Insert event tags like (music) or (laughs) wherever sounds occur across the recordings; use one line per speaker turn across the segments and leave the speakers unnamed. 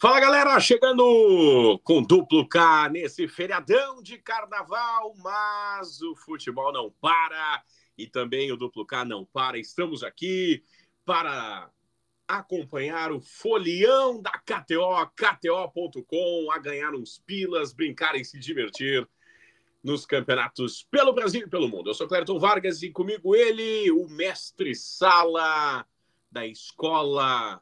Fala galera, chegando com duplo K nesse feriadão de carnaval, mas o futebol não para e também o duplo K não para. Estamos aqui para acompanhar o folião da KTO, KTO.com, a ganhar uns pilas, brincar e se divertir nos campeonatos pelo Brasil e pelo mundo. Eu sou Clériton Vargas e comigo ele, o mestre Sala da escola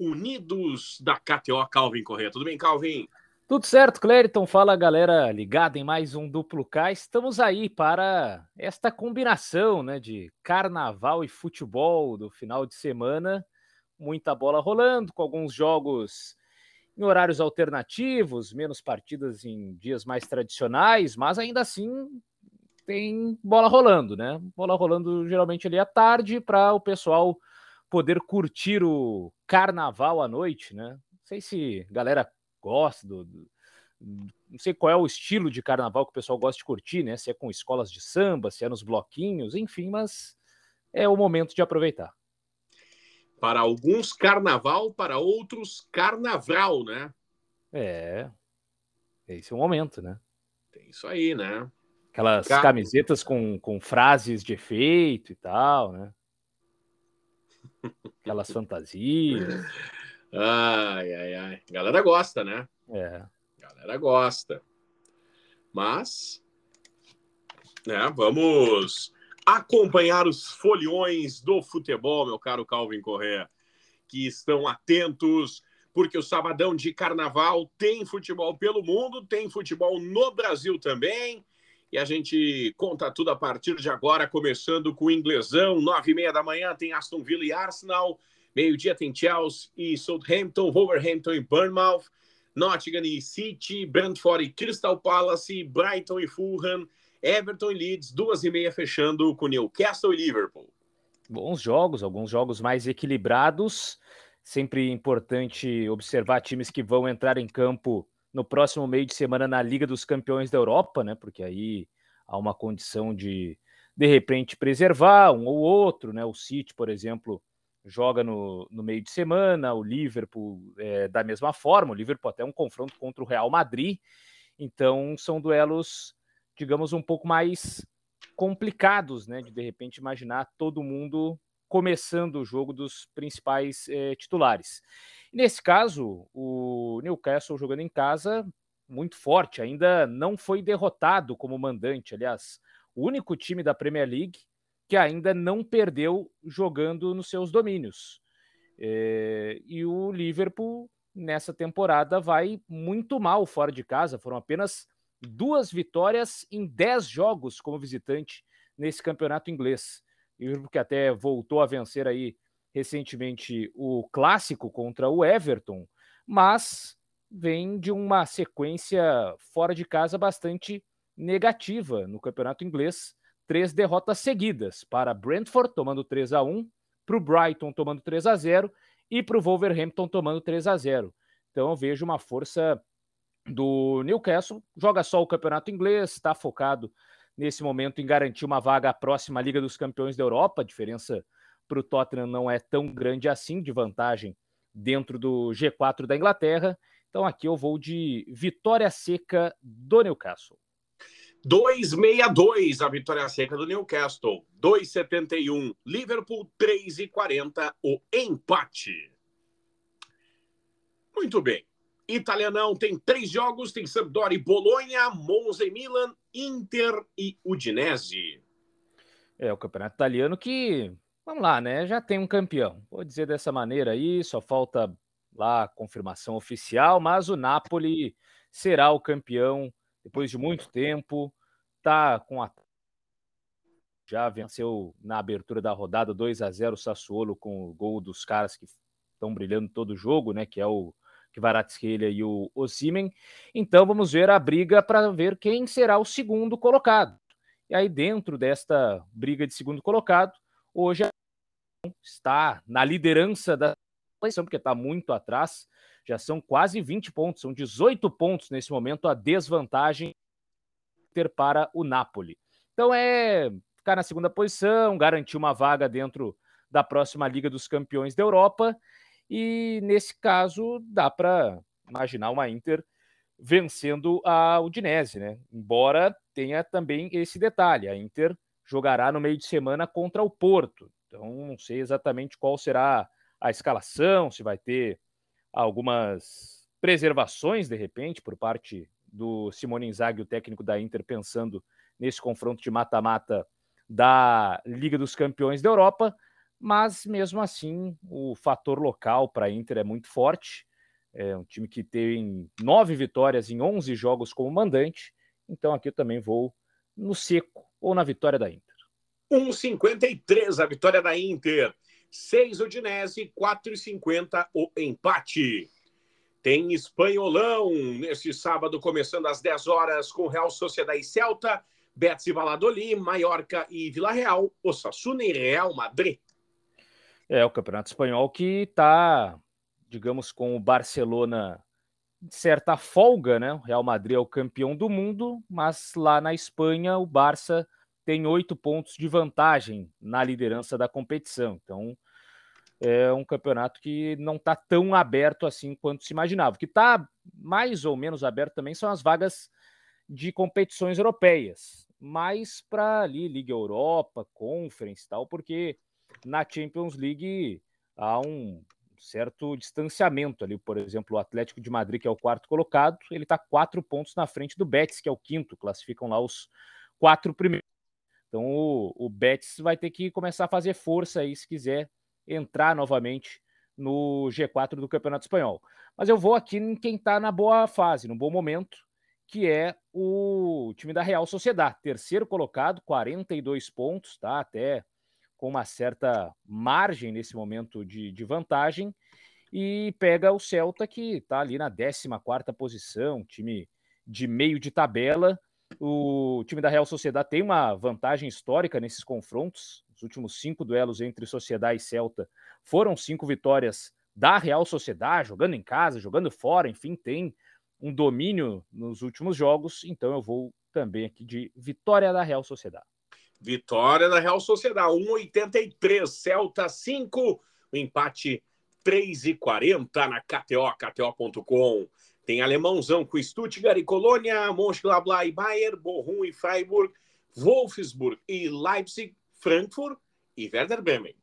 Unidos da KTO, Calvin Corrêa. Tudo bem, Calvin?
Tudo certo, Clériton. Fala, galera ligada em mais um Duplo K. Estamos aí para esta combinação né, de carnaval e futebol do final de semana. Muita bola rolando, com alguns jogos em horários alternativos, menos partidas em dias mais tradicionais, mas ainda assim tem bola rolando, né? Bola rolando geralmente ali à tarde para o pessoal poder curtir o carnaval à noite, né? Não sei se a galera gosta do, do, não sei qual é o estilo de carnaval que o pessoal gosta de curtir, né? Se é com escolas de samba, se é nos bloquinhos, enfim, mas é o momento de aproveitar.
Para alguns carnaval, para outros carnaval, né?
É. Esse é o momento, né?
Tem isso aí, né?
Aquelas Car... camisetas com, com frases de efeito e tal, né? Aquelas fantasias.
Ai, ai, ai. Galera gosta, né?
É.
Galera gosta. Mas, né, vamos acompanhar os foliões do futebol, meu caro Calvin Correa, que estão atentos, porque o sabadão de carnaval tem futebol pelo mundo, tem futebol no Brasil também. E a gente conta tudo a partir de agora, começando com o inglesão. Nove e meia da manhã tem Aston Villa e Arsenal. Meio-dia tem Chelsea e Southampton, Wolverhampton e Bournemouth. Nottingham e City, Brentford e Crystal Palace, Brighton e Fulham, Everton e Leeds, duas e meia fechando com Newcastle e Liverpool.
Bons jogos, alguns jogos mais equilibrados. Sempre importante observar times que vão entrar em campo no próximo meio de semana na Liga dos Campeões da Europa, né? Porque aí há uma condição de de repente preservar um ou outro, né? O City, por exemplo, joga no, no meio de semana, o Liverpool é, da mesma forma, o Liverpool até um confronto contra o Real Madrid, então são duelos, digamos, um pouco mais complicados, né? De de repente imaginar todo mundo começando o jogo dos principais é, titulares. Nesse caso, o Newcastle jogando em casa, muito forte, ainda não foi derrotado como mandante. Aliás, o único time da Premier League que ainda não perdeu jogando nos seus domínios. É, e o Liverpool, nessa temporada, vai muito mal fora de casa. Foram apenas duas vitórias em dez jogos como visitante nesse campeonato inglês. O Liverpool que até voltou a vencer aí recentemente o clássico contra o Everton, mas vem de uma sequência fora de casa bastante negativa no campeonato inglês. Três derrotas seguidas para Brentford, tomando 3 a 1 para o Brighton, tomando 3 a 0 e para o Wolverhampton, tomando 3 a 0 Então eu vejo uma força do Newcastle. Joga só o campeonato inglês, está focado nesse momento em garantir uma vaga à próxima Liga dos Campeões da Europa. A diferença para o Tottenham não é tão grande assim de vantagem dentro do G4 da Inglaterra. Então aqui eu vou de vitória seca do Newcastle.
2,62 a vitória seca do Newcastle. 2,71 Liverpool 3,40 o empate. Muito bem. Italianão tem três jogos, tem Sampdoria e Bolonha, Monza e Milan, Inter e Udinese.
É o campeonato italiano que Vamos lá, né? Já tem um campeão. Vou dizer dessa maneira aí, só falta lá a confirmação oficial, mas o Napoli será o campeão depois de muito tempo. Tá com a já venceu na abertura da rodada 2 a 0 o Sassuolo com o gol dos caras que estão brilhando todo o jogo, né, que é o Kvaratskhelia e o Osimen. Então vamos ver a briga para ver quem será o segundo colocado. E aí dentro desta briga de segundo colocado, Hoje está na liderança da posição, porque está muito atrás. Já são quase 20 pontos, são 18 pontos nesse momento a desvantagem ter para o Napoli. Então é ficar na segunda posição, garantir uma vaga dentro da próxima Liga dos Campeões da Europa E nesse caso, dá para imaginar uma Inter vencendo a Udinese, né? Embora tenha também esse detalhe, a Inter jogará no meio de semana contra o Porto. Então, não sei exatamente qual será a escalação, se vai ter algumas preservações de repente por parte do Simone Inzaghi, o técnico da Inter, pensando nesse confronto de mata-mata da Liga dos Campeões da Europa, mas mesmo assim o fator local para a Inter é muito forte. É um time que tem nove vitórias em 11 jogos como mandante, então aqui eu também vou no seco ou na vitória da Inter.
1,53 a vitória da Inter, 6 Udinese, 4,50 o empate. Tem espanholão nesse sábado, começando às 10 horas, com Real Sociedade e Celta, Betis e Valladolid, Mallorca e Vila Real, Osasuna e Real Madrid.
É, o Campeonato Espanhol que está, digamos, com o Barcelona de certa folga, né? O Real Madrid é o campeão do mundo, mas lá na Espanha o Barça tem oito pontos de vantagem na liderança da competição. Então, é um campeonato que não está tão aberto assim quanto se imaginava. O que está mais ou menos aberto também são as vagas de competições europeias, mais para ali Liga Europa, Conference tal, porque na Champions League há um certo distanciamento ali. Por exemplo, o Atlético de Madrid, que é o quarto colocado, ele está quatro pontos na frente do Betis, que é o quinto. Classificam lá os quatro primeiros. Então o, o Betis vai ter que começar a fazer força aí se quiser entrar novamente no G4 do Campeonato Espanhol. Mas eu vou aqui em quem está na boa fase, no bom momento, que é o time da Real Sociedade, terceiro colocado, 42 pontos, tá? Até com uma certa margem nesse momento de, de vantagem, e pega o Celta, que está ali na 14 posição, time de meio de tabela. O time da Real Sociedade tem uma vantagem histórica nesses confrontos, os últimos cinco duelos entre Sociedade e Celta foram cinco vitórias da Real Sociedade, jogando em casa, jogando fora, enfim, tem um domínio nos últimos jogos. Então eu vou também aqui de vitória da Real Sociedade.
Vitória da Real Sociedade, 1,83, Celta 5, o empate 3,40 na KTO, KTO.com. Tem alemãozão com Stuttgart e Colônia, Mönchengladbach e Bayer, Bochum e Freiburg, Wolfsburg e Leipzig, Frankfurt e Werder Bremen.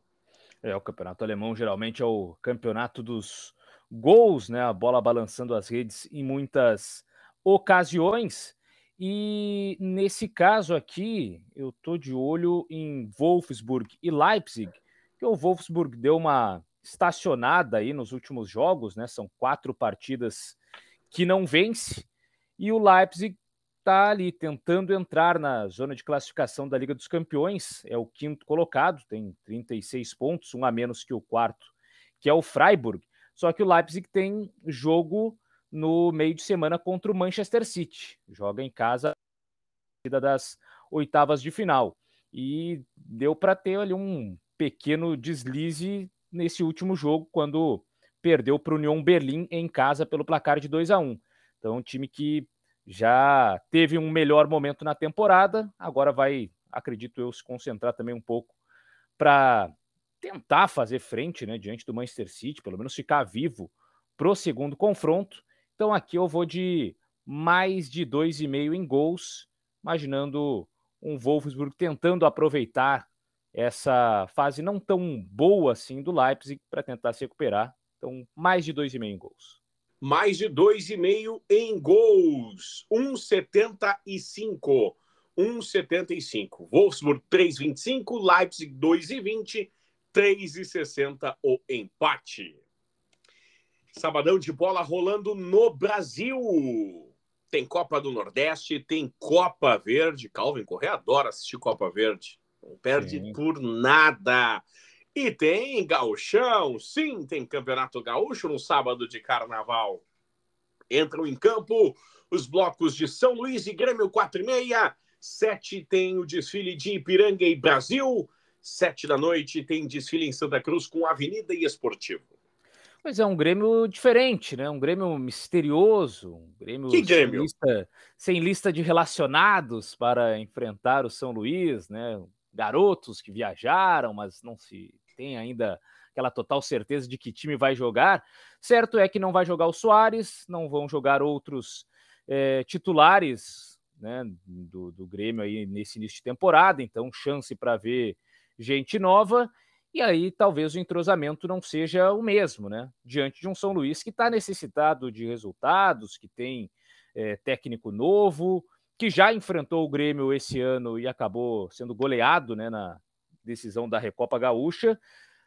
É, o campeonato alemão geralmente é o campeonato dos gols, né? A bola balançando as redes em muitas ocasiões. E nesse caso aqui, eu tô de olho em Wolfsburg e Leipzig, que o Wolfsburg deu uma estacionada aí nos últimos jogos, né? São quatro partidas que não vence. E o Leipzig está ali tentando entrar na zona de classificação da Liga dos Campeões, é o quinto colocado, tem 36 pontos, um a menos que o quarto, que é o Freiburg. Só que o Leipzig tem jogo no meio de semana contra o Manchester City, joga em casa das oitavas de final. E deu para ter ali um pequeno deslize nesse último jogo, quando perdeu para o Union Berlim em casa pelo placar de 2 a 1 Então, um time que já teve um melhor momento na temporada, agora vai, acredito eu, se concentrar também um pouco para tentar fazer frente né, diante do Manchester City, pelo menos ficar vivo para o segundo confronto. Então aqui eu vou de mais de 2,5 em gols, imaginando um Wolfsburg tentando aproveitar essa fase não tão boa assim do Leipzig para tentar se recuperar. Então, mais de 2,5 em gols
mais de 2,5 em gols. 1,75. 1,75. Wolfsburg 3,25. Leipzig 2,20. 3,60 o empate. Sabadão de bola rolando no Brasil. Tem Copa do Nordeste, tem Copa Verde. Calvin Correa adora assistir Copa Verde. Não perde Sim. por nada. E tem gauchão, sim, tem campeonato gaúcho no sábado de carnaval. Entram em campo os blocos de São Luís e Grêmio 4 e meia. Sete tem o desfile de Ipiranga e Brasil. Sete da noite tem desfile em Santa Cruz com Avenida e Esportivo.
Pois é, um Grêmio diferente, né? Um Grêmio misterioso, um Grêmio,
que Grêmio?
Sem, lista, sem lista de relacionados para enfrentar o São Luís, né? Garotos que viajaram, mas não se tem ainda aquela total certeza de que time vai jogar. Certo é que não vai jogar o Soares, não vão jogar outros é, titulares né, do, do Grêmio aí nesse início de temporada, então chance para ver gente nova. E aí talvez o entrosamento não seja o mesmo, né? Diante de um São Luís que está necessitado de resultados, que tem é, técnico novo, que já enfrentou o Grêmio esse ano e acabou sendo goleado né, na decisão da Recopa Gaúcha,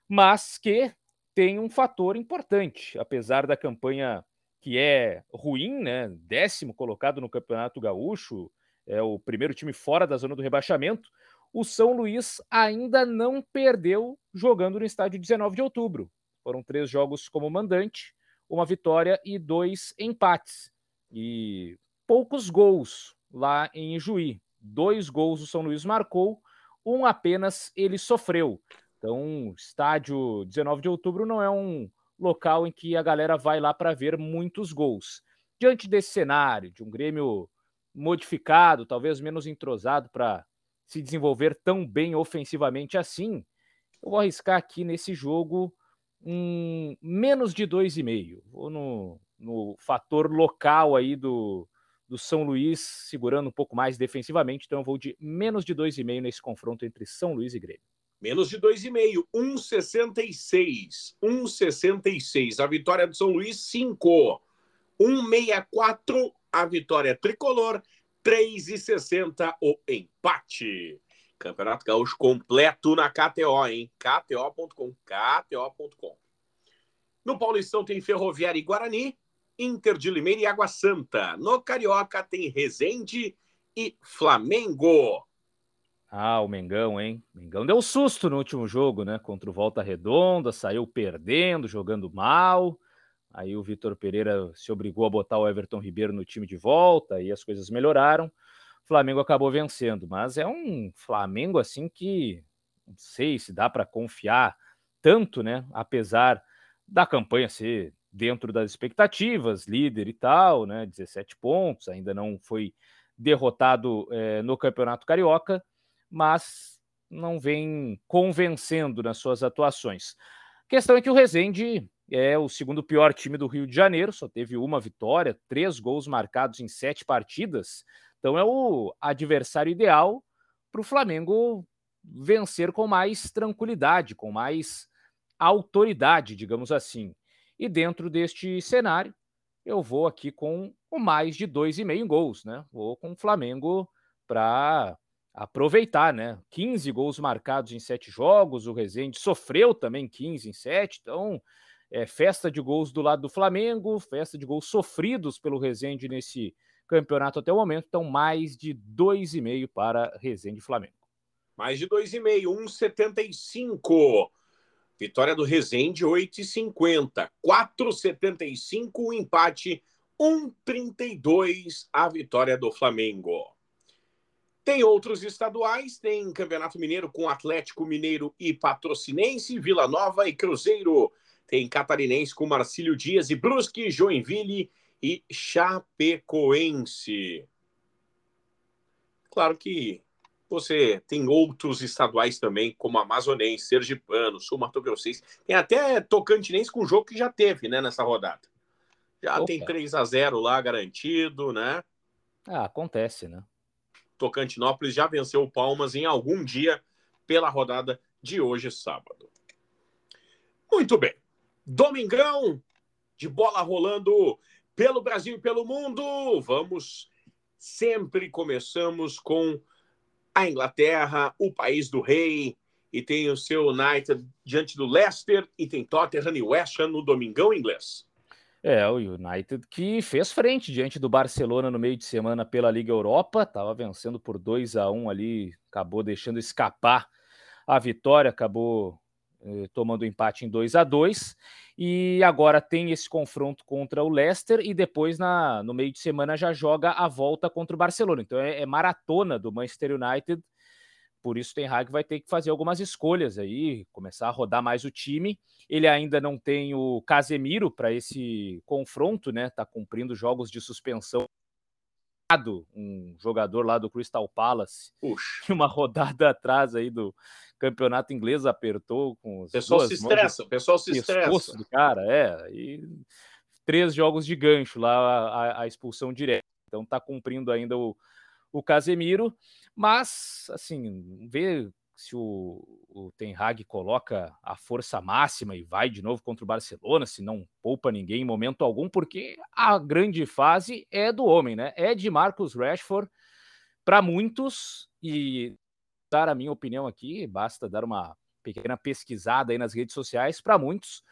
mas que tem um fator importante, apesar da campanha que é ruim, né? Décimo colocado no Campeonato Gaúcho, é o primeiro time fora da zona do rebaixamento. O São Luís ainda não perdeu jogando no estádio 19 de outubro. Foram três jogos como mandante, uma vitória e dois empates. E poucos gols lá em Juí. Dois gols o São Luís marcou, um apenas ele sofreu. Então, estádio 19 de outubro não é um local em que a galera vai lá para ver muitos gols. Diante desse cenário, de um Grêmio modificado, talvez menos entrosado para se desenvolver tão bem ofensivamente assim, eu vou arriscar aqui nesse jogo um menos de 2,5. Vou no, no fator local aí do, do São Luís, segurando um pouco mais defensivamente. Então eu vou de menos de 2,5 nesse confronto entre São Luís e Grêmio.
Menos de 2,5, 1,66. 1,66. A vitória do São Luís, 5. 1,64. A vitória tricolor, 3,60. O empate. Campeonato Gaúcho completo na KTO, hein? KTO.com. KTO.com. No Paulistão tem Ferroviária e Guarani. Inter de Limeira e Água Santa. No Carioca tem Resende e Flamengo.
Ah, o Mengão, hein? O Mengão deu susto no último jogo, né? Contra o Volta Redonda, saiu perdendo, jogando mal. Aí o Vitor Pereira se obrigou a botar o Everton Ribeiro no time de volta e as coisas melhoraram. O Flamengo acabou vencendo, mas é um Flamengo assim que não sei se dá para confiar tanto, né? Apesar da campanha ser dentro das expectativas, líder e tal, né? 17 pontos, ainda não foi derrotado é, no Campeonato Carioca, mas não vem convencendo nas suas atuações. Questão é que o Rezende é o segundo pior time do Rio de Janeiro, só teve uma vitória, três gols marcados em sete partidas, então é o adversário ideal para o Flamengo vencer com mais tranquilidade, com mais autoridade, digamos assim. E dentro deste cenário, eu vou aqui com o mais de 2,5 gols, né? Vou com o Flamengo para aproveitar, né? 15 gols marcados em sete jogos, o Rezende sofreu também 15 em sete, então é festa de gols do lado do Flamengo, festa de gols sofridos pelo Rezende nesse campeonato até o momento, então mais de 2,5 para Rezende Flamengo.
Mais de 2,5, 1,75. Vitória do Rezende, 8,50. 4,75 o empate. 1,32 a vitória do Flamengo. Tem outros estaduais, tem Campeonato Mineiro com Atlético Mineiro e Patrocinense, Vila Nova e Cruzeiro. Tem Catarinense com Marcílio Dias e Brusque, Joinville e Chapecoense. Claro que você tem outros estaduais também, como Amazonense, Sergipano, Sul Mato Grossense. Tem até Tocantinense com jogo que já teve, né, nessa rodada. Já Opa. tem 3 a 0 lá garantido, né?
Ah, acontece, né?
Tocantinópolis já venceu o Palmas em algum dia pela rodada de hoje, sábado. Muito bem. Domingão de bola rolando pelo Brasil e pelo mundo. Vamos sempre começamos com a Inglaterra, o país do rei, e tem o seu United diante do Leicester, e tem Tottenham e West Ham no domingão inglês.
É, o United que fez frente diante do Barcelona no meio de semana pela Liga Europa, estava vencendo por 2 a 1 ali, acabou deixando escapar a vitória, acabou eh, tomando empate em 2 a 2 e agora tem esse confronto contra o Leicester e depois na, no meio de semana já joga a volta contra o Barcelona. Então é, é maratona do Manchester United. Por isso tem Hag vai ter que fazer algumas escolhas aí, começar a rodar mais o time. Ele ainda não tem o Casemiro para esse confronto, né? Tá cumprindo jogos de suspensão um jogador lá do Crystal Palace,
Puxa. (laughs)
uma rodada atrás aí do campeonato inglês apertou com
os pessoal se estressa, o pessoal se estressa
do cara, é, e três jogos de gancho lá a, a expulsão direta. Então tá cumprindo ainda o, o Casemiro, mas assim, ver se o, o Ten Hag coloca a força máxima e vai de novo contra o Barcelona, se não poupa ninguém em momento algum, porque a grande fase é do homem, né? É de Marcus Rashford para muitos e dar a minha opinião aqui, basta dar uma pequena pesquisada aí nas redes sociais para muitos,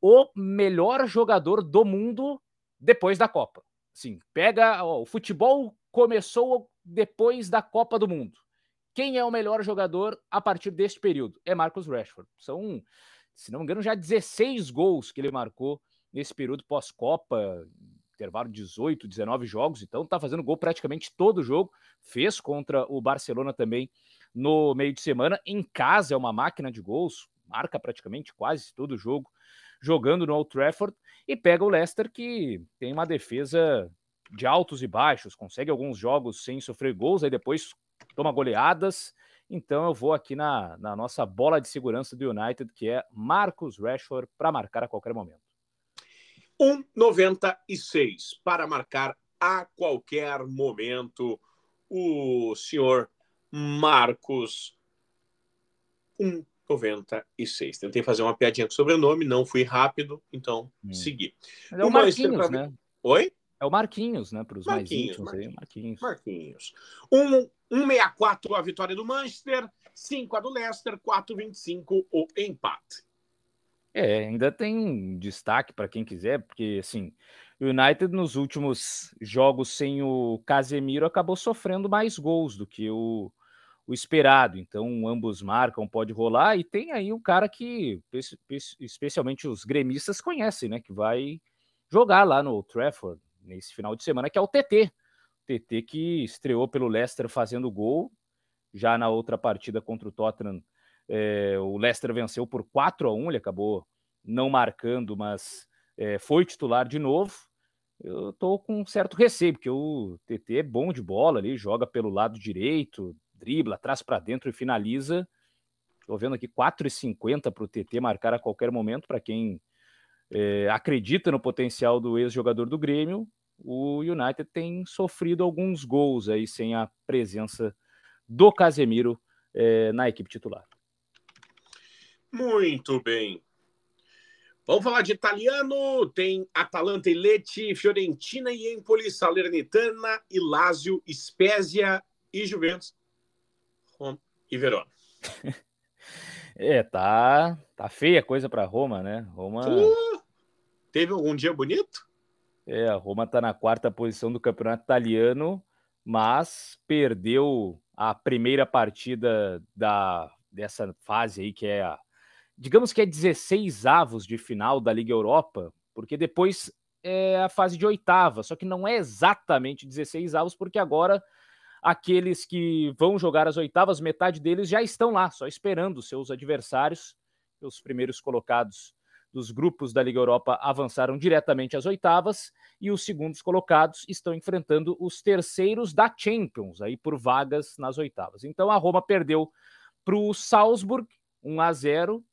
o melhor jogador do mundo depois da Copa. Sim, pega ó, o futebol começou depois da Copa do Mundo. Quem é o melhor jogador a partir deste período? É Marcos Rashford. São, se não me engano, já 16 gols que ele marcou nesse período pós-Copa, intervalo 18, 19 jogos, então tá fazendo gol praticamente todo jogo. Fez contra o Barcelona também no meio de semana. Em casa é uma máquina de gols, marca praticamente quase todo jogo jogando no Old Trafford e pega o Leicester que tem uma defesa de altos e baixos, consegue alguns jogos sem sofrer gols, aí depois toma goleadas. Então eu vou aqui na, na nossa bola de segurança do United, que é Marcus Rashford, para marcar a qualquer momento.
1,96 para marcar a qualquer momento o senhor Marcos. 1,96. Tentei fazer uma piadinha com o sobrenome, não fui rápido, então hum. segui.
Mas é o Marquinhos, né?
Oi?
É o Marquinhos, né? Para os mais
íntimos
Marquinhos. aí, Marquinhos.
Marquinhos. Um, 1,64 a vitória do Manchester, 5 a do Leicester, 4,25 o empate.
É, ainda tem destaque para quem quiser, porque assim, o United nos últimos jogos sem o Casemiro acabou sofrendo mais gols do que o, o esperado. Então, ambos marcam, pode rolar. E tem aí um cara que, especialmente os gremistas, conhecem, né? Que vai jogar lá no Trafford nesse final de semana, que é o TT. TT que estreou pelo Leicester fazendo gol. Já na outra partida contra o Tottenham, é, o Leicester venceu por 4 a 1 ele acabou não marcando, mas é, foi titular de novo. Eu tô com um certo receio, porque o TT é bom de bola ali, joga pelo lado direito, dribla, traz para dentro e finaliza. Estou vendo aqui 4,50 para o TT marcar a qualquer momento, para quem é, acredita no potencial do ex-jogador do Grêmio o United tem sofrido alguns gols aí sem a presença do Casemiro é, na equipe titular.
Muito bem. Vamos falar de italiano. Tem Atalanta e Lecce, Fiorentina e Empoli, Salernitana e Lazio, Spezia e Juventus, Roma e Verona. (laughs)
é, tá, tá feia a coisa para Roma, né? Roma uh,
teve algum dia bonito?
É, a Roma está na quarta posição do campeonato italiano, mas perdeu a primeira partida da, dessa fase aí, que é a, digamos que é 16 avos de final da Liga Europa, porque depois é a fase de oitava, só que não é exatamente 16 avos, porque agora aqueles que vão jogar as oitavas, metade deles já estão lá, só esperando seus adversários, os primeiros colocados dos grupos da Liga Europa avançaram diretamente às oitavas e os segundos colocados estão enfrentando os terceiros da Champions, aí por vagas nas oitavas. Então a Roma perdeu para o Salzburg 1 a 0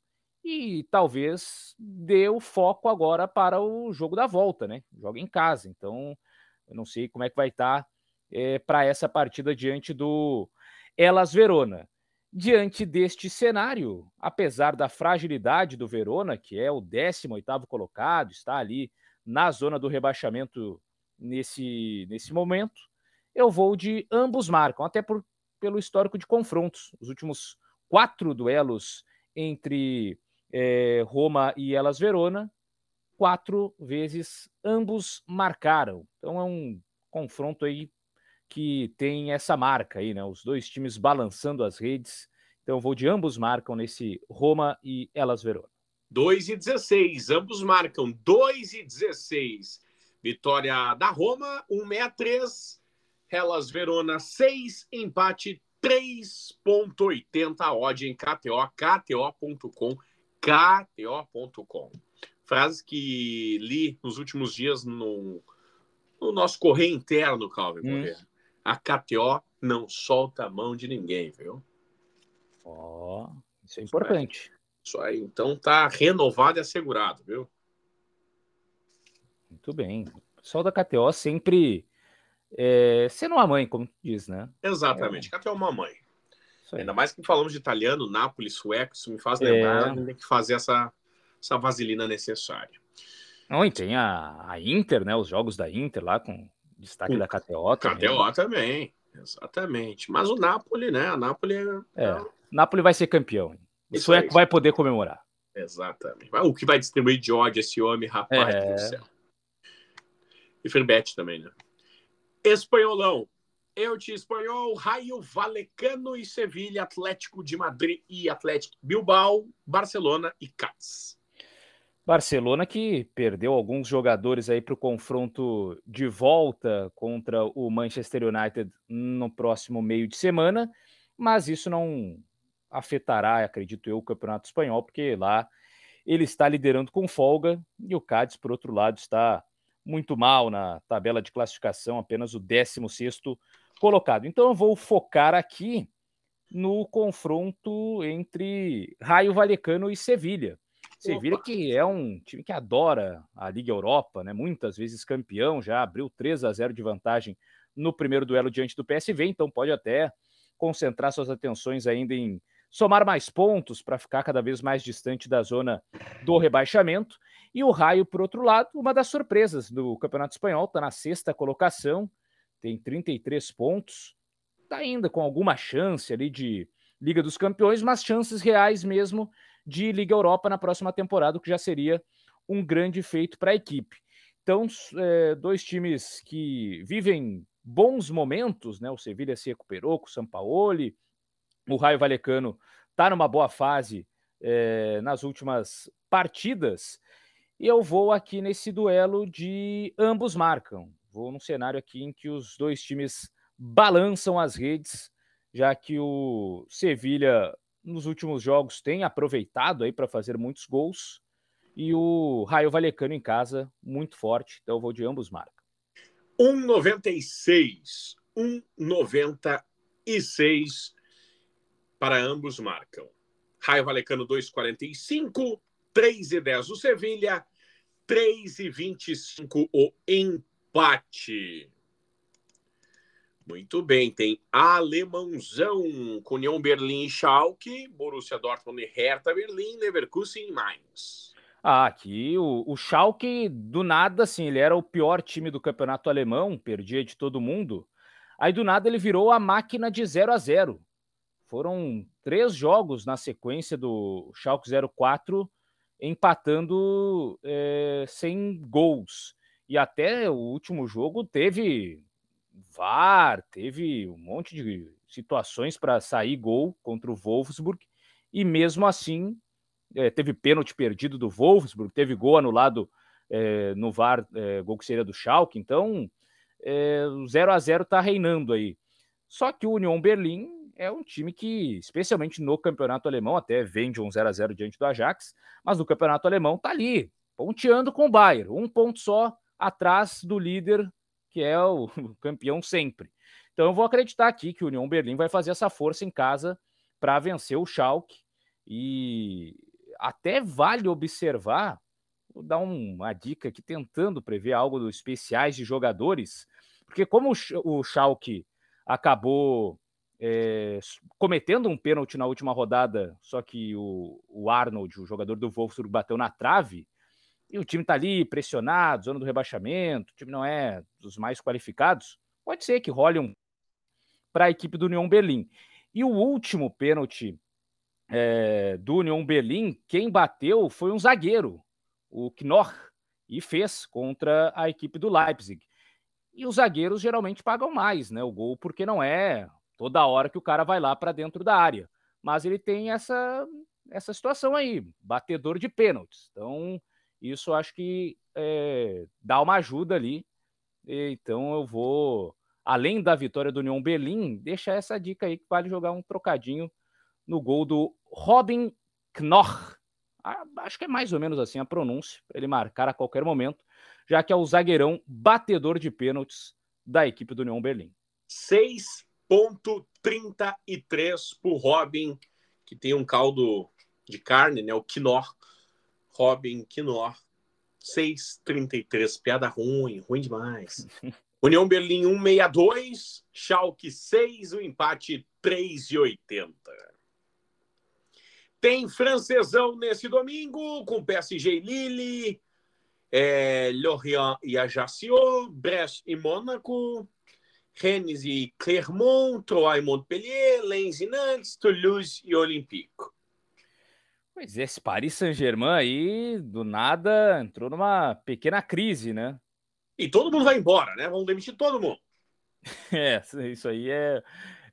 e talvez dê o foco agora para o jogo da volta, né? Joga em casa. Então eu não sei como é que vai estar tá, é, para essa partida diante do Elas Verona. Diante deste cenário, apesar da fragilidade do Verona, que é o 18º colocado, está ali na zona do rebaixamento nesse, nesse momento, eu vou de ambos marcam, até por, pelo histórico de confrontos. Os últimos quatro duelos entre é, Roma e Elas Verona, quatro vezes ambos marcaram. Então é um confronto aí que tem essa marca aí, né? Os dois times balançando as redes. Então eu vou de ambos marcam nesse Roma e Elas Verona.
2 e 16, ambos marcam 2 e 16. Vitória da Roma, 163. Elas Verona, 6, empate 3.80 odd em KTO, kto.com, kto.com. Frase que li nos últimos dias no, no nosso correio interno, Calvin hum. A KTO não solta a mão de ninguém, viu?
Ó, oh, isso é importante.
Isso aí, então tá renovado e assegurado, viu?
Muito bem. O pessoal da KTO sempre é, sendo uma mãe, como diz, né?
Exatamente, é. KTO é uma mãe. Ainda mais que falamos de italiano, Nápoles, sueco, isso me faz lembrar é. tem que fazer essa, essa vaselina necessária.
Não, e tem a, a Inter, né? Os jogos da Inter lá com destaque da KTO
também. KTO também, exatamente. Mas o Napoli, né? A Napoli é.
é. Napoli vai ser campeão. O Isso sueco vai poder comemorar.
Exatamente. O que vai distribuir de ódio esse homem, rapaz é... do céu. E Ferbete também, né? Espanholão. Elche Espanhol, Raio Valecano e Sevilha, Atlético de Madrid e Atlético Bilbao, Barcelona e Cádiz.
Barcelona que perdeu alguns jogadores aí para o confronto de volta contra o Manchester United no próximo meio de semana, mas isso não afetará, acredito eu, o Campeonato Espanhol, porque lá ele está liderando com folga e o Cádiz, por outro lado, está muito mal na tabela de classificação, apenas o 16º colocado. Então eu vou focar aqui no confronto entre Raio Valecano e Sevilha. Sevilha que é um time que adora a Liga Europa, né? Muitas vezes campeão, já abriu 3 a 0 de vantagem no primeiro duelo diante do PSV, então pode até concentrar suas atenções ainda em somar mais pontos para ficar cada vez mais distante da zona do rebaixamento. E o Raio, por outro lado, uma das surpresas do Campeonato Espanhol, está na sexta colocação, tem 33 pontos, está ainda com alguma chance ali de Liga dos Campeões, mas chances reais mesmo de Liga Europa na próxima temporada, o que já seria um grande feito para a equipe. Então, é, dois times que vivem bons momentos, né? O Sevilha se recuperou com o Sampaoli, o Raio Valecano está numa boa fase é, nas últimas partidas. E eu vou aqui nesse duelo de ambos marcam. Vou num cenário aqui em que os dois times balançam as redes, já que o Sevilha nos últimos jogos tem aproveitado aí para fazer muitos gols e o Raio Valecano em casa muito forte, então eu vou de ambos marcam.
1,96, 1,96 para ambos marcam. Raio Valecano 2,45, 3,10 o Sevilha, 3,25 o empate. Muito bem, tem alemãozão com União Berlim e Schalke, Borussia Dortmund e Hertha Berlim, Leverkusen e Mainz.
Ah, aqui o, o Schalke, do nada, assim, ele era o pior time do campeonato alemão, perdia de todo mundo. Aí, do nada, ele virou a máquina de 0 a 0 Foram três jogos na sequência do Schalke 04, empatando é, sem gols. E até o último jogo teve VAR, teve um monte de situações para sair gol contra o Wolfsburg, e mesmo assim é, teve pênalti perdido do Wolfsburg, teve gol anulado é, no VAR, é, gol que seria do Schalke, então o 0 a 0 está reinando aí. Só que o Union Berlim é um time que, especialmente no campeonato alemão, até vende um 0 a 0 diante do Ajax, mas no campeonato alemão tá ali, ponteando com o Bayern, um ponto só atrás do líder que é o (laughs) campeão sempre. Então eu vou acreditar aqui que o União Berlim vai fazer essa força em casa para vencer o Schalke e até vale observar, vou dar uma dica aqui tentando prever algo dos especiais de jogadores, porque como o Schalke acabou é, cometendo um pênalti na última rodada, só que o, o Arnold, o jogador do Wolfsburg, bateu na trave, e o time está ali pressionado, zona do rebaixamento, o time não é dos mais qualificados, pode ser que role um para a equipe do União Berlim. E o último pênalti é, do União Berlim, quem bateu foi um zagueiro, o Knorr, e fez contra a equipe do Leipzig. E os zagueiros geralmente pagam mais, né? O gol, porque não é toda hora que o cara vai lá para dentro da área. Mas ele tem essa, essa situação aí, batedor de pênaltis. Então, isso acho que é, dá uma ajuda ali. Então eu vou, além da vitória do União Berlim, deixar essa dica aí que vale jogar um trocadinho no gol do Robin Knorr. Acho que é mais ou menos assim a pronúncia, para ele marcar a qualquer momento, já que é o zagueirão batedor de pênaltis da equipe do União Berlim.
6,33 por Robin, que tem um caldo de carne, né? O Quinó. Robin Quinó. 6,33. Piada ruim, ruim demais. (laughs) União Berlim 1,62. Schalke 6. O empate 3,80. Tem francesão nesse domingo, com PSG e Lille, é, Lorient e Ajaccio, Brest e Mônaco, Rennes e Clermont, Troyes e Montpellier, Lens e Nantes, Toulouse e Olympique.
Pois é, esse Paris Saint-Germain aí, do nada, entrou numa pequena crise, né?
E todo mundo vai embora, né? Vamos demitir todo mundo. (laughs)
É, isso aí é,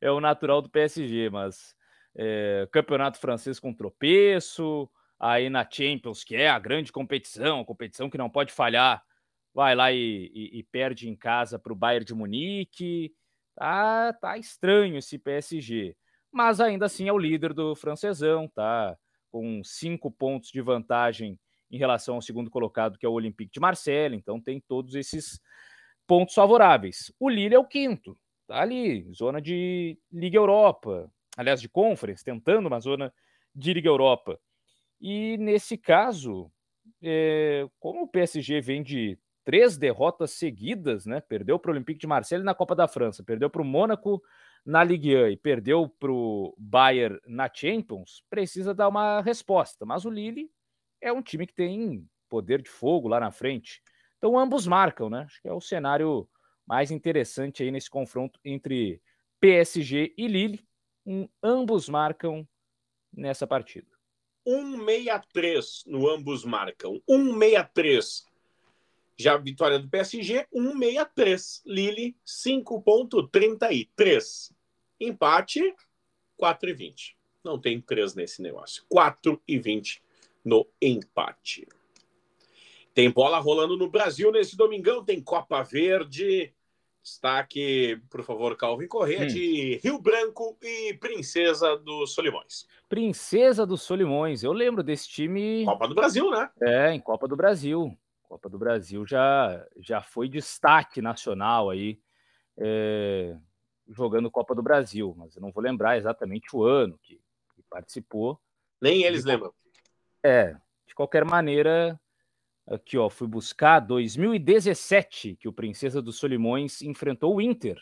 é o natural do PSG, mas é, campeonato francês com tropeço, aí na Champions, que é a grande competição, competição que não pode falhar, vai lá e, e, e perde em casa para o Bayern de Munique. Tá, tá estranho esse PSG, mas ainda assim é o líder do francesão, tá? Com cinco pontos de vantagem em relação ao segundo colocado, que é o Olympique de Marseille, então tem todos esses pontos favoráveis. O Lille é o quinto, tá ali, zona de Liga Europa, aliás, de Conference, tentando uma zona de Liga Europa. E nesse caso, é, como o PSG vem de três derrotas seguidas, né? Perdeu para o Olympique de Marseille na Copa da França, perdeu para o Mônaco na Ligue 1 e perdeu para o Bayern na Champions, precisa dar uma resposta. Mas o Lille é um time que tem poder de fogo lá na frente. Então ambos marcam, né? Acho que é o cenário mais interessante aí nesse confronto entre PSG e Lille um, ambos marcam nessa partida.
163 no ambos marcam. 163. Já a vitória do PSG, 163. Lille, 5,33. Empate, 4,20. Não tem 3 nesse negócio. 4,20 no empate. Tem bola rolando no Brasil nesse domingão. Tem Copa Verde. Destaque, por favor, Calvin Corrêa, hum. de Rio Branco e Princesa dos Solimões.
Princesa dos Solimões, eu lembro desse time.
Copa do Brasil, né?
É, em Copa do Brasil. Copa do Brasil já, já foi destaque nacional aí, é, jogando Copa do Brasil, mas eu não vou lembrar exatamente o ano que, que participou.
Nem eles de, lembram.
É, de qualquer maneira, Aqui, ó, fui buscar 2017, que o Princesa dos Solimões enfrentou o Inter,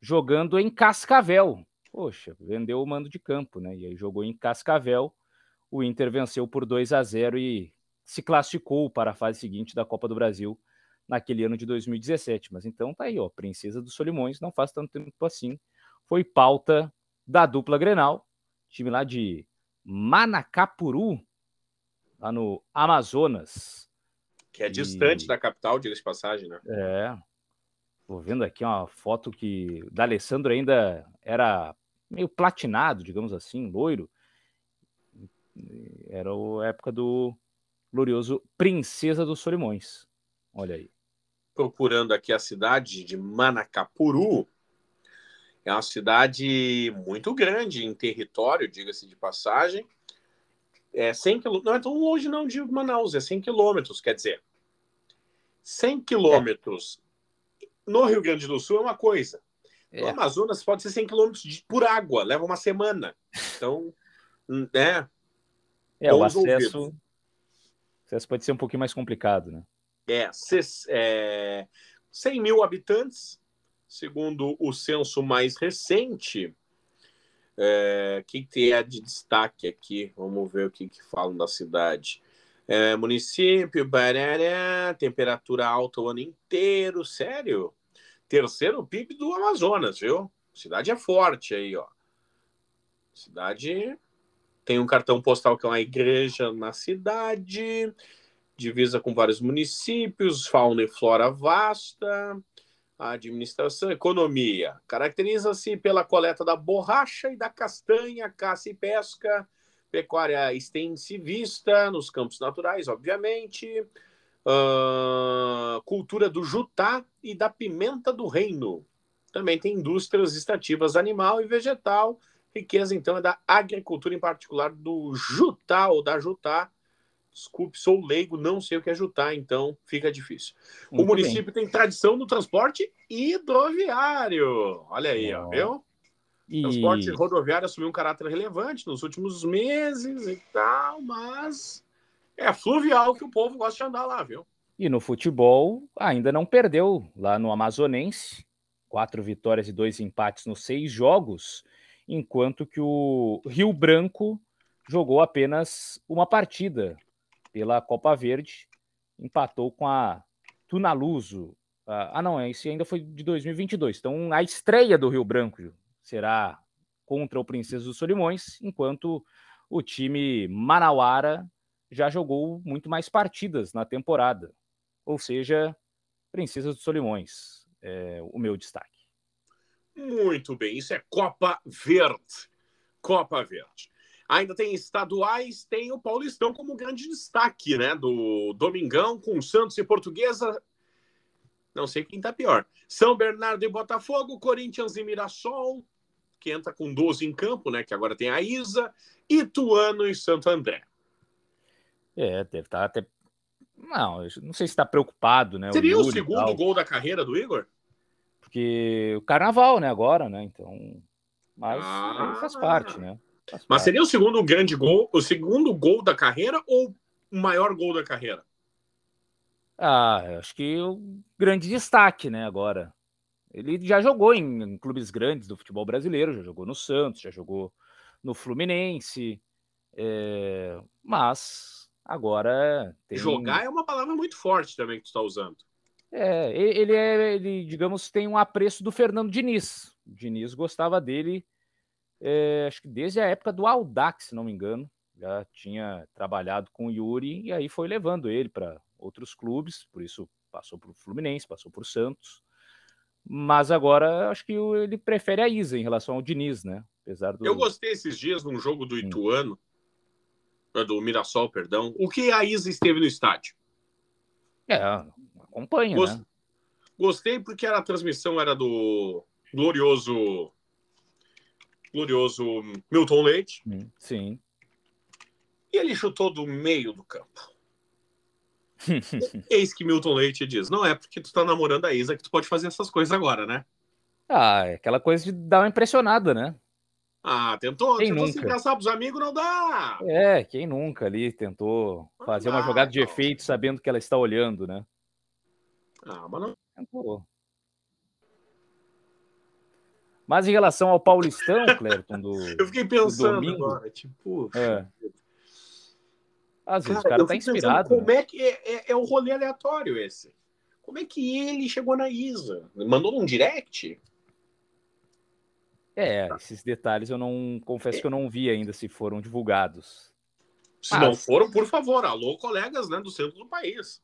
jogando em Cascavel. Poxa, vendeu o mando de campo, né? E aí jogou em Cascavel. O Inter venceu por 2 a 0 e se classificou para a fase seguinte da Copa do Brasil naquele ano de 2017. Mas então tá aí, ó, Princesa dos Solimões, não faz tanto tempo assim. Foi pauta da dupla Grenal, time lá de Manacapuru, lá no Amazonas.
Que é distante e... da capital, diga de passagem, né?
É. Tô vendo aqui uma foto que da Alessandro ainda era meio platinado, digamos assim, loiro. Era a época do glorioso Princesa dos Solimões. Olha aí.
Procurando aqui a cidade de Manacapuru. É uma cidade muito grande em território, diga-se de passagem é 100 quilômetros, não é tão longe não de Manaus, é 100 quilômetros, quer dizer, 100 quilômetros é. no Rio Grande do Sul é uma coisa. É. No Amazonas pode ser 100 quilômetros por água, leva uma semana. Então, né?
É, o acesso, o acesso pode ser um pouquinho mais complicado, né?
É, é 100 mil habitantes, segundo o censo mais recente, é, que tem é de destaque aqui? Vamos ver o que, que falam da cidade. É, município, barará, temperatura alta o ano inteiro, sério? Terceiro PIB do Amazonas, viu? Cidade é forte aí, ó. Cidade tem um cartão postal que é uma igreja na cidade, divisa com vários municípios, fauna e flora vasta, administração, economia. Caracteriza-se pela coleta da borracha e da castanha, caça e pesca, pecuária extensivista nos campos naturais, obviamente, uh, cultura do jutá e da pimenta do reino. Também tem indústrias extrativas animal e vegetal, riqueza então é da agricultura, em particular do jutá ou da jutá, Desculpe, sou leigo, não sei o que ajudar, então fica difícil. Muito o município bem. tem tradição no transporte hidroviário. Olha aí, ó, viu? E... Transporte rodoviário assumiu um caráter relevante nos últimos meses e tal, mas é fluvial que o povo gosta de andar lá, viu?
E no futebol ainda não perdeu lá no Amazonense. Quatro vitórias e dois empates nos seis jogos, enquanto que o Rio Branco jogou apenas uma partida pela Copa Verde, empatou com a Tunaluso. Ah, não, esse ainda foi de 2022. Então, a estreia do Rio Branco será contra o Princesa dos Solimões, enquanto o time Manauara já jogou muito mais partidas na temporada. Ou seja, Princesa dos Solimões, é o meu destaque.
Muito bem, isso é Copa Verde. Copa Verde. Ainda tem estaduais, tem o Paulistão como grande destaque, né? Do Domingão com Santos e Portuguesa. Não sei quem tá pior. São Bernardo e Botafogo, Corinthians e Mirassol, que entra com 12 em campo, né? Que agora tem a Isa, Ituano e Santo André.
É, deve estar tá até. Não, não sei se está preocupado, né?
Seria o, o segundo gol da carreira do Igor?
Porque o carnaval, né, agora, né? Então. Mas ah, faz parte, né?
Faz mas parte. seria o segundo grande gol, o segundo gol da carreira ou o maior gol da carreira?
Ah, acho que o grande destaque, né, agora. Ele já jogou em, em, clubes grandes do futebol brasileiro, já jogou no Santos, já jogou no Fluminense, é, mas agora
tem... jogar é uma palavra muito forte também que tu está usando.
É, ele é, ele, digamos, tem um apreço do Fernando Diniz. O Diniz gostava dele, é, acho que desde a época do Audax, se não me engano, já tinha trabalhado com o Yuri e aí foi levando ele para outros clubes, por isso passou para o Fluminense, passou para o Santos. Mas agora acho que ele prefere a Isa em relação ao Diniz, né? Apesar do...
Eu gostei esses dias num jogo do Ituano, hum. do Mirassol, perdão. O que a Isa esteve no estádio?
É, acompanha, Gost... né?
Gostei porque a transmissão era do glorioso glorioso Milton Leite.
Hum, sim.
E ele chutou do meio do campo. (laughs) Eis que Milton Leite diz: não é porque tu tá namorando a Isa que tu pode fazer essas coisas agora, né?
Ah, é aquela coisa de dar uma impressionada, né?
Ah, tentou, quem tentou nunca? se engraçar pros amigos, não dá.
É, quem nunca ali tentou fazer uma jogada de efeito sabendo que ela está olhando, né?
Ah, mas não.
Mas em relação ao Paulistão, Clerton, do. (laughs)
Eu fiquei pensando domingo, agora, tipo.
É. Às vezes Cara, o cara tá inspirado.
Como né? é que é, é, é o rolê aleatório esse? Como é que ele chegou na Isa? Mandou num direct?
É, esses detalhes eu não confesso é. que eu não vi ainda se foram divulgados.
Se Mas... não foram, por favor, alô, colegas né, do centro do país.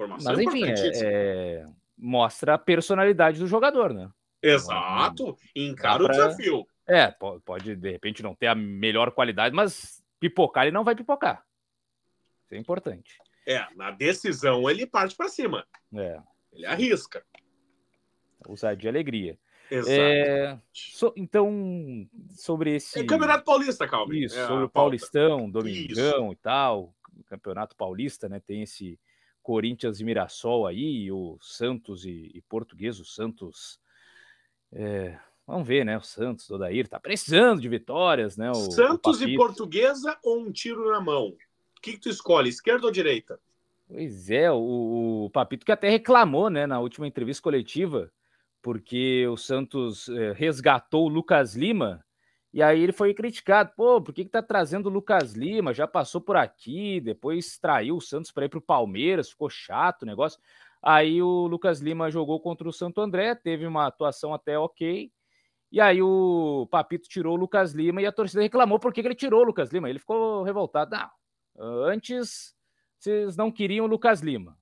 Informação Mas enfim, é, é, mostra a personalidade do jogador, né?
Exato, encara pra... o desafio.
É, pode, de repente não ter a melhor qualidade, mas pipocar ele não vai pipocar. Isso é importante.
É, na decisão ele parte para cima.
É.
Ele arrisca.
Ousadia e alegria.
Exato.
É, so, então, sobre esse.
É Campeonato Paulista, calma.
Isso, é sobre o Paulistão, Domingão Isso. e tal. Campeonato Paulista, né? Tem esse Corinthians e Mirassol aí, o Santos e, e Português, o Santos. É, vamos ver, né? O Santos, o Odair, tá precisando de vitórias, né? O,
Santos o e Portuguesa ou um tiro na mão? O que, que tu escolhe, esquerda ou direita?
Pois é, o, o Papito que até reclamou, né, na última entrevista coletiva, porque o Santos é, resgatou o Lucas Lima, e aí ele foi criticado, pô, por que, que tá trazendo o Lucas Lima? Já passou por aqui, depois traiu o Santos para ir para o Palmeiras, ficou chato o negócio. Aí o Lucas Lima jogou contra o Santo André, teve uma atuação até ok, e aí o Papito tirou o Lucas Lima e a torcida reclamou por que, que ele tirou o Lucas Lima. Ele ficou revoltado. Não, antes vocês não queriam o Lucas Lima.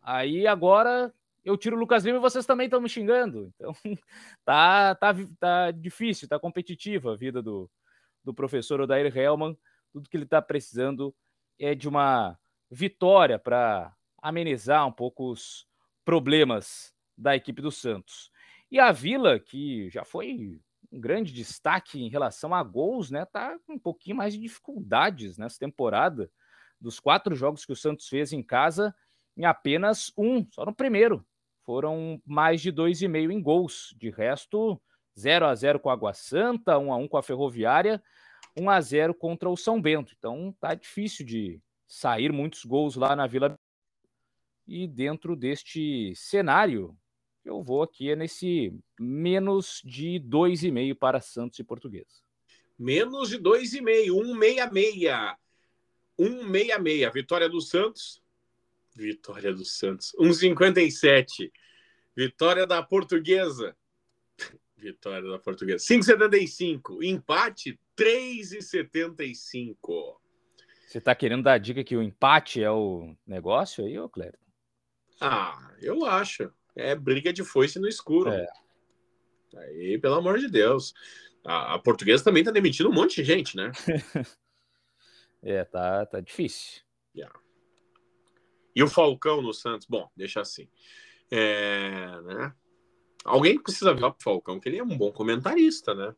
Aí agora eu tiro o Lucas Lima e vocês também estão me xingando. Então, (laughs) tá, tá, tá difícil, tá competitiva a vida do, do professor Odair Hellman. Tudo que ele está precisando é de uma vitória para amenizar um pouco os problemas da equipe do Santos. E a Vila, que já foi um grande destaque em relação a gols, né? Tá com um pouquinho mais de dificuldades nessa temporada. dos quatro jogos que o Santos fez em casa, em apenas um, só no primeiro. Foram mais de dois e meio em gols. De resto, 0 a 0 com a Água Santa, 1 a 1 com a Ferroviária, 1 a 0 contra o São Bento. Então tá difícil de sair muitos gols lá na Vila. E dentro deste cenário, eu vou aqui é nesse menos de 2,5 para Santos e Portuguesa.
Menos de 2,5, 1,66. 1,66. Vitória do Santos. Vitória do Santos. 1,57. Vitória da Portuguesa. (laughs) Vitória da Portuguesa. 5,75. Empate, 3,75.
Você está querendo dar a dica que o empate é o negócio aí, ô Cléber?
Ah, eu acho. É briga de foice no escuro. É. Aí, pelo amor de Deus. A, a portuguesa também está demitindo um monte de gente, né? (laughs)
é, tá, tá difícil.
Yeah. E o Falcão no Santos? Bom, deixa assim. É, né? Alguém precisa ver o Falcão, que ele é um bom comentarista, né?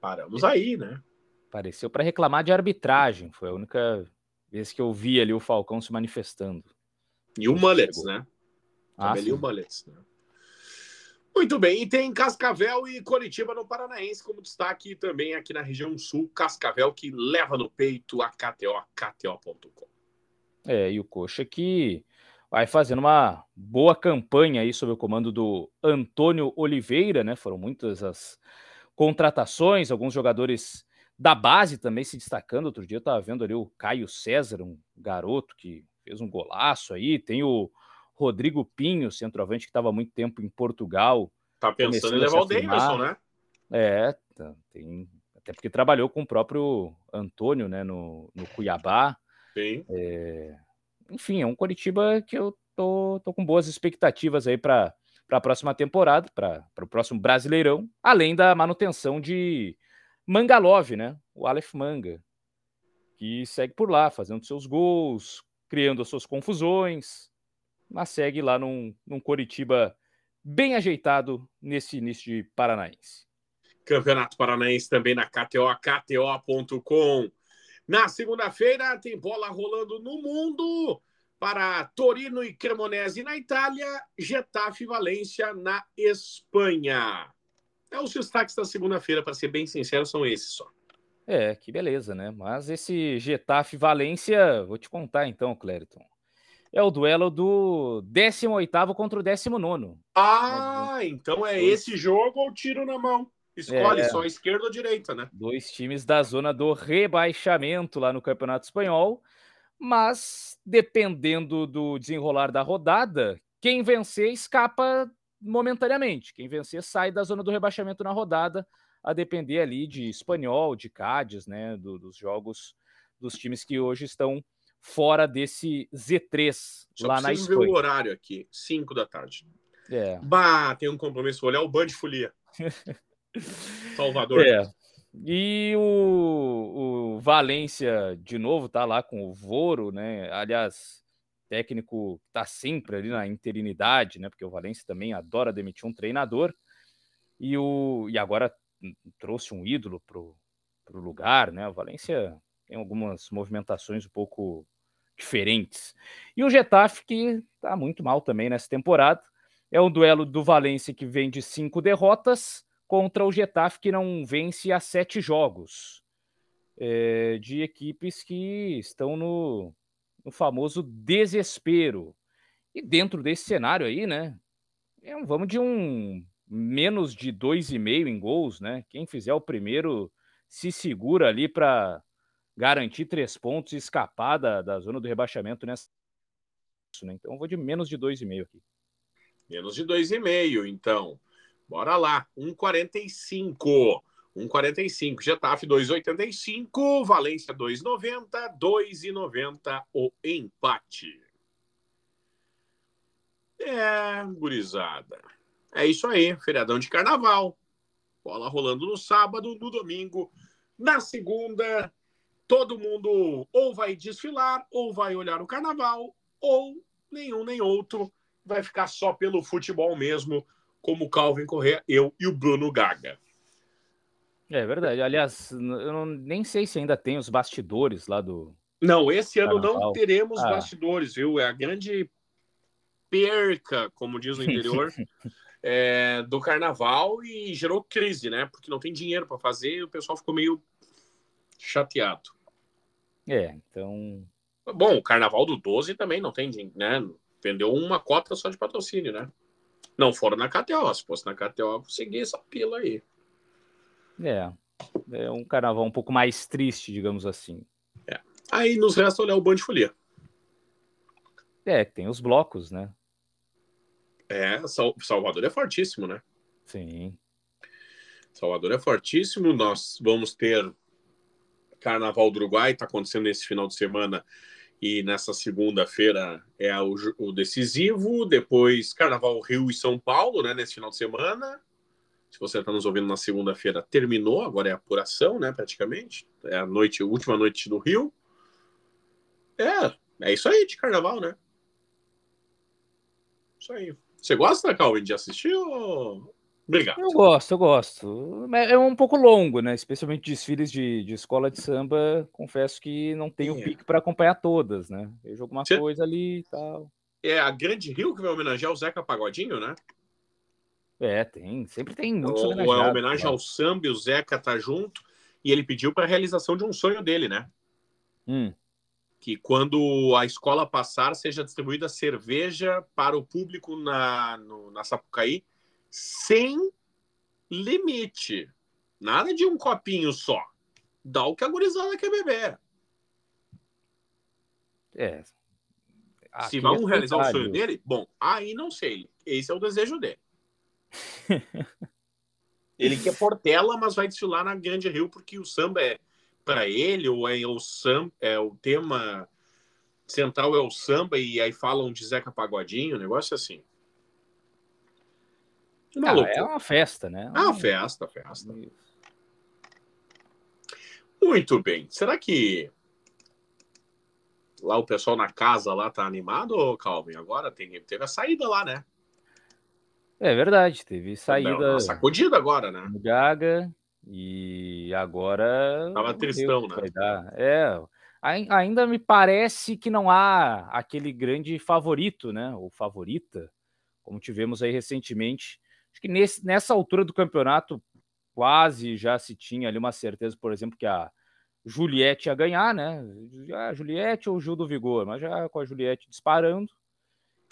Paramos aí, né?
Apareceu para reclamar de arbitragem. Foi a única vez que eu vi ali o Falcão se manifestando.
E o Mullets, né? Ah, o Mullets, né? Muito bem, e tem Cascavel e Coritiba no Paranaense como destaque também aqui na região sul, Cascavel que leva no peito a KTO, KTO.com.
É, e o Coxa que vai fazendo uma boa campanha aí sob o comando do Antônio Oliveira, né? Foram muitas as contratações, alguns jogadores da base também se destacando. Outro dia eu estava vendo ali o Caio César, um garoto que fez um golaço aí. Tem o Rodrigo Pinho, centroavante que estava muito tempo em Portugal.
Tá pensando em levar o Davidson, né?
É, tá, tem, até porque trabalhou com o próprio Antônio, né, no, no Cuiabá. É, enfim, é um Coritiba que eu tô, tô com boas expectativas aí para a próxima temporada, para o próximo Brasileirão, além da manutenção de Mangalov, né? O Aleph Manga, que segue por lá, fazendo seus gols, criando as suas confusões, mas segue lá num, num Coritiba bem ajeitado nesse início de Paranaense.
Campeonato Paranaense também na KTO, KTO.com. Na segunda-feira tem bola rolando no mundo para Torino e Cremonese na Itália, Getafe e Valência na Espanha. É os destaques da segunda-feira, para ser bem sincero, são esses só.
É, que beleza, né? Mas esse Getafe Valência, vou te contar então, Clériton. É o duelo do 18 contra o 19.
Ah, então é esse jogo ou tiro na mão? Escolhe é, só esquerda ou direita, né?
Dois times da zona do rebaixamento lá no Campeonato Espanhol. Mas, dependendo do desenrolar da rodada, quem vencer escapa momentaneamente. Quem vencer sai da zona do rebaixamento na rodada, a depender ali de Espanhol, de Cádiz, né? Do, dos jogos dos times que hoje estão fora desse Z3 Só lá na Espanha. ver
o horário aqui, 5 da tarde.
É.
Bah, tem um compromisso, vou olhar o Band Folia. (laughs) Salvador.
É. E o, o Valência, de novo, tá lá com o Voro, né? Aliás, técnico tá sempre ali na interinidade, né? Porque o Valência também adora demitir um treinador. E, o, e agora trouxe um ídolo pro, pro lugar, né? O Valência tem algumas movimentações um pouco diferentes. E o Getafe, que tá muito mal também nessa temporada. É um duelo do Valência que vem de cinco derrotas contra o Getafe, que não vence há sete jogos. É, de equipes que estão no, no, famoso desespero. E dentro desse cenário aí, né? É, vamos de um menos de dois e meio em gols, né? Quem fizer o primeiro se segura ali para garantir três pontos e escapar da, da zona do rebaixamento nessa. Né? Então vou de menos de dois e meio aqui.
Menos de dois e meio, então. Bora lá, 1,45. 1,45. Getafe 2,85. Valência 2,90. 2,90 o empate. É, gurizada. É isso aí. Feriadão de carnaval. Bola rolando no sábado, no domingo, na segunda. Todo mundo ou vai desfilar, ou vai olhar o carnaval, ou nenhum nem outro. Vai ficar só pelo futebol mesmo como o Calvin Correa, eu e o Bruno Gaga.
É verdade. Aliás, eu não, nem sei se ainda tem os bastidores lá do,
Não, esse ano Carnaval. não teremos ah. bastidores, viu? É a grande perca, como diz o interior, (laughs) é, do carnaval e gerou crise, né? Porque não tem dinheiro para fazer e o pessoal ficou meio chateado.
É, então.
Bom, o carnaval do 12 também não tem, né? Vendeu uma cota só de patrocínio, né? Não foram na KTO. Se fosse na KTO, eu essa pila aí.
É. É um carnaval um pouco mais triste, digamos assim.
É. Aí nos resta olhar o Band Folia.
É, tem os blocos, né?
É, Salvador é fortíssimo, né?
Sim.
Salvador é fortíssimo. Nós vamos ter Carnaval do Uruguai, está acontecendo nesse final de semana e nessa segunda-feira é o, o, decisivo. Depois Carnaval Rio e São Paulo, né? Nesse final de semana. Se você está nos ouvindo na segunda-feira, terminou. Agora é apuração, né? Praticamente é a noite, a última noite do Rio. É, é isso aí de Carnaval, né? Isso aí. Você gosta, Calvin, de assistir ou... Obrigado.
Eu gosto, eu gosto. É um pouco longo, né? Especialmente desfiles de, de escola de samba. Confesso que não tenho é. pique para acompanhar todas, né? Vejo alguma Você... coisa ali e tal.
É a Grande Rio que vai homenagear o Zeca Pagodinho, né?
É, tem. Sempre tem muitos
Ou é homenagem né? ao samba e o Zeca tá junto. E ele pediu para a realização de um sonho dele, né?
Hum
que quando a escola passar seja distribuída cerveja para o público na, no, na Sapucaí sem limite. Nada de um copinho só. Dá o que a gurizada quer beber.
É.
Aqui Se vão é realizar o sonho dele, bom, aí não sei. Esse é o desejo dele. (laughs) Ele quer Portela, mas vai desfilar na Grande Rio porque o samba é para ele, ou é o samba, é o tema central é o samba, e aí falam de Zeca Pagodinho, um negócio assim.
Uma ah, é uma festa, né?
Ah, festa, festa. Muito bem. Será que lá o pessoal na casa lá tá animado, Calvin? Agora tem, teve a saída lá, né?
É verdade, teve saída. Uma
sacudida agora, né?
Gaga, e agora.
Tava tristão, né?
É. Ainda me parece que não há aquele grande favorito, né? Ou favorita, como tivemos aí recentemente. Acho que nesse, nessa altura do campeonato, quase já se tinha ali uma certeza, por exemplo, que a Juliette ia ganhar, né? A Juliette ou o Gil do Vigor, mas já com a Juliette disparando.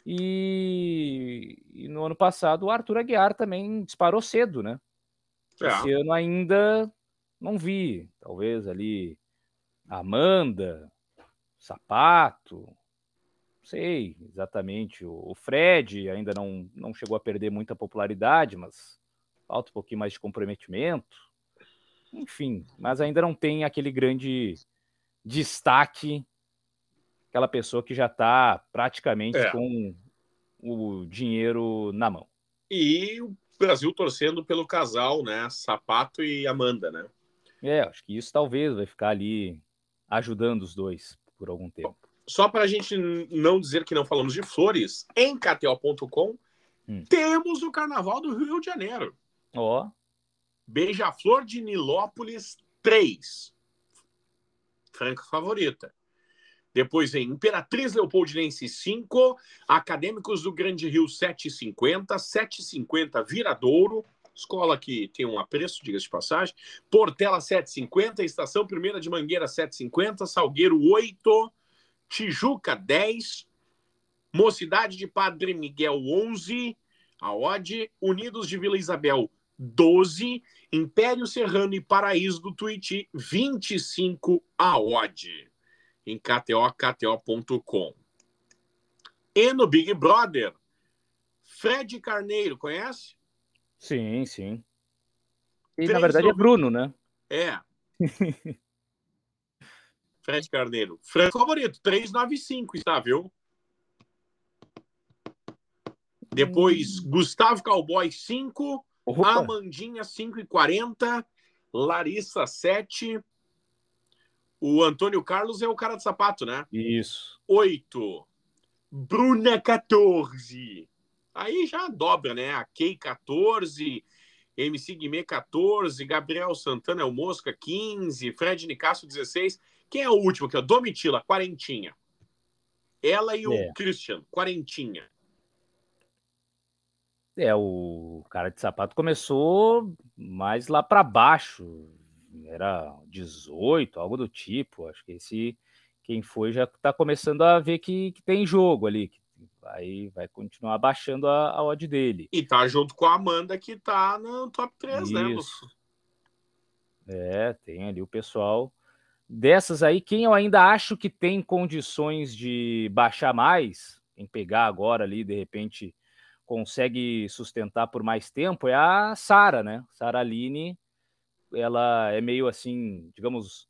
E, e no ano passado o Arthur Aguiar também disparou cedo, né? É. Esse ano ainda não vi. Talvez ali Amanda, Sapato, sei exatamente. O Fred ainda não, não chegou a perder muita popularidade, mas falta um pouquinho mais de comprometimento. Enfim, mas ainda não tem aquele grande destaque, aquela pessoa que já está praticamente é. com o dinheiro na mão.
E o Brasil torcendo pelo casal, né? Sapato e Amanda, né?
É, acho que isso talvez vai ficar ali ajudando os dois por algum tempo.
Só para a gente não dizer que não falamos de flores, em KTO.com hum. temos o Carnaval do Rio de Janeiro.
Ó. Oh.
Beija-Flor de Nilópolis 3. Franca favorita. Depois vem Imperatriz Leopoldinense 5, Acadêmicos do Grande Rio 7,50, 7,50 Viradouro, escola que tem um apreço, diga-se de passagem, Portela 7,50, Estação Primeira de Mangueira 7,50, Salgueiro 8, Tijuca 10, Mocidade de Padre Miguel 11, a Ode, Unidos de Vila Isabel 12, Império Serrano e Paraíso do Tuiuti 25 a Ode em KTO, KTO.com. E no Big Brother, Fred Carneiro, conhece?
Sim, sim. E na verdade é Bruno, né?
É. (laughs) Fred Carneiro. Franco favorito, 395 está, viu? Depois, hum. Gustavo Cowboy, 5. Opa. Amandinha, 5,40. Larissa, 7. O Antônio Carlos é o cara de sapato, né?
Isso.
Oito. Bruna 14. Aí já dobra, né? A Key 14, MC Guimê 14, Gabriel Santana é o Mosca 15, Fred Nicasso 16. Quem é o último aqui? Domitila, quarentinha. Ela e o é. Christian, quarentinha.
É, o cara de sapato começou mais lá para baixo. Era 18, algo do tipo. Acho que esse quem foi já está começando a ver que, que, tem jogo ali. Que vai, continuar baixando a, a odd dele.
E tá junto com a Amanda que tá no top 3, né, Isso.
né, É, tem ali o pessoal. Dessas aí, quem eu ainda acho que tem condições de baixar mais, em pegar agora ali, de repente consegue sustentar por mais tempo, é a Sara, né? Sara Aline, ela é meio assim, digamos,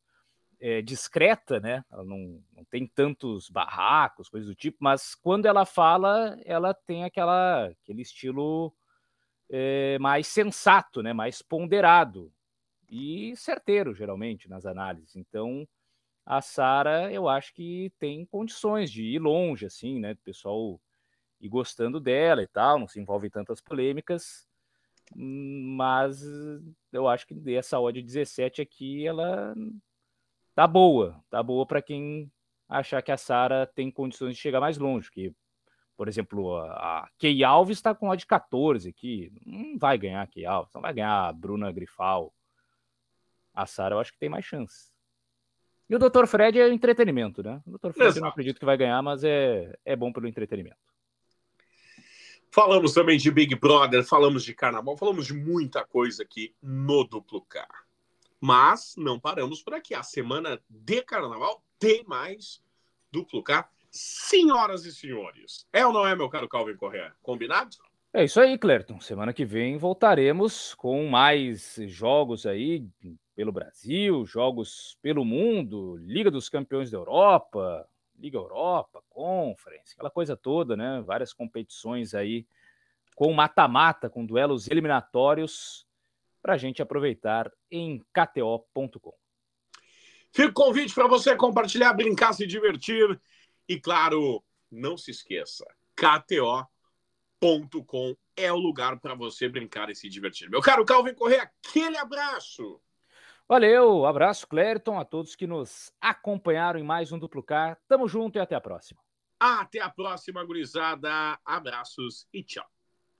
é, discreta, né? Ela não, não tem tantos barracos, coisas do tipo, mas quando ela fala, ela tem aquela, aquele estilo é, mais sensato, né? Mais ponderado e certeiro, geralmente, nas análises. Então, a Sara, eu acho que tem condições de ir longe, assim, né? O pessoal ir gostando dela e tal, não se envolve em tantas polêmicas, mas eu acho que essa odd 17 aqui, ela tá boa, tá boa para quem achar que a Sara tem condições de chegar mais longe, que por exemplo, a Key Alves está com odd 14 aqui, não vai ganhar a Key Alves, não vai ganhar a Bruna Grifal. A Sara eu acho que tem mais chance. E o Dr. Fred é entretenimento, né? O Dr. Fred Exato. eu não acredito que vai ganhar, mas é, é bom pelo entretenimento.
Falamos também de Big Brother, falamos de carnaval, falamos de muita coisa aqui no Duplo Car. Mas não paramos por aqui. A semana de carnaval tem mais duplo K. Senhoras e senhores, é ou não é, meu caro Calvin Correa? Combinado?
É isso aí, Clerton. Semana que vem voltaremos com mais jogos aí pelo Brasil, jogos pelo mundo, Liga dos Campeões da Europa, Liga Europa, Conference, aquela coisa toda, né? Várias competições aí com mata-mata, com duelos eliminatórios para a gente aproveitar em KTO.com.
Fica o convite para você compartilhar, brincar, se divertir. E claro, não se esqueça, KTO.com é o lugar para você brincar e se divertir. Meu caro Calvin Correia, aquele abraço!
Valeu, abraço, Clériton, a todos que nos acompanharam em mais um Duplo K. Tamo junto e até a próxima.
Até a próxima, gurizada. Abraços e tchau.